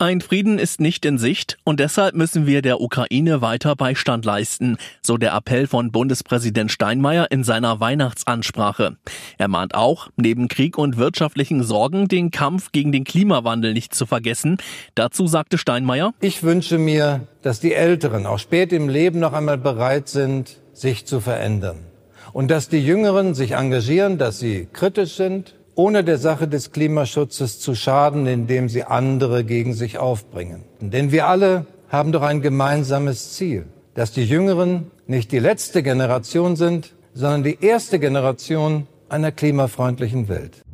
Ein Frieden ist nicht in Sicht und deshalb müssen wir der Ukraine weiter Beistand leisten, so der Appell von Bundespräsident Steinmeier in seiner Weihnachtsansprache. Er mahnt auch, neben Krieg und wirtschaftlichen Sorgen den Kampf gegen den Klimawandel nicht zu vergessen. Dazu sagte Steinmeier, Ich wünsche mir, dass die Älteren auch spät im Leben noch einmal bereit sind, sich zu verändern. Und dass die Jüngeren sich engagieren, dass sie kritisch sind ohne der Sache des Klimaschutzes zu schaden, indem sie andere gegen sich aufbringen. Denn wir alle haben doch ein gemeinsames Ziel, dass die Jüngeren nicht die letzte Generation sind, sondern die erste Generation einer klimafreundlichen Welt.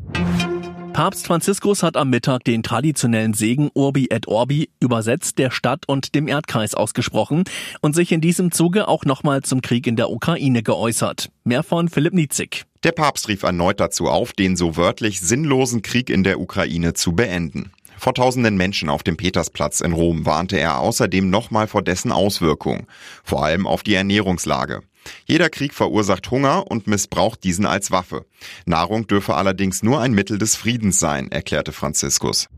Papst Franziskus hat am Mittag den traditionellen Segen Urbi et Orbi übersetzt der Stadt und dem Erdkreis ausgesprochen und sich in diesem Zuge auch nochmal zum Krieg in der Ukraine geäußert. Mehr von Philipp Nietzig. Der Papst rief erneut dazu auf, den so wörtlich sinnlosen Krieg in der Ukraine zu beenden. Vor tausenden Menschen auf dem Petersplatz in Rom warnte er außerdem nochmal vor dessen Auswirkungen, vor allem auf die Ernährungslage. Jeder Krieg verursacht Hunger und missbraucht diesen als Waffe. Nahrung dürfe allerdings nur ein Mittel des Friedens sein, erklärte Franziskus.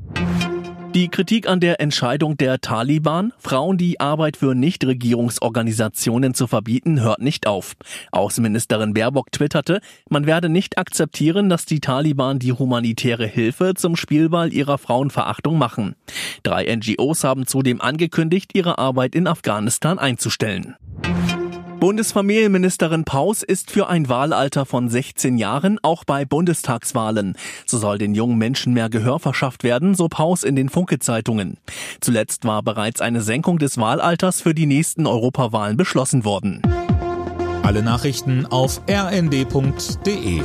Die Kritik an der Entscheidung der Taliban, Frauen die Arbeit für Nichtregierungsorganisationen zu verbieten, hört nicht auf. Außenministerin Baerbock twitterte, man werde nicht akzeptieren, dass die Taliban die humanitäre Hilfe zum Spielball ihrer Frauenverachtung machen. Drei NGOs haben zudem angekündigt, ihre Arbeit in Afghanistan einzustellen. Bundesfamilienministerin Paus ist für ein Wahlalter von 16 Jahren auch bei Bundestagswahlen. So soll den jungen Menschen mehr Gehör verschafft werden, so Paus in den Funke-Zeitungen. Zuletzt war bereits eine Senkung des Wahlalters für die nächsten Europawahlen beschlossen worden. Alle Nachrichten auf rnd.de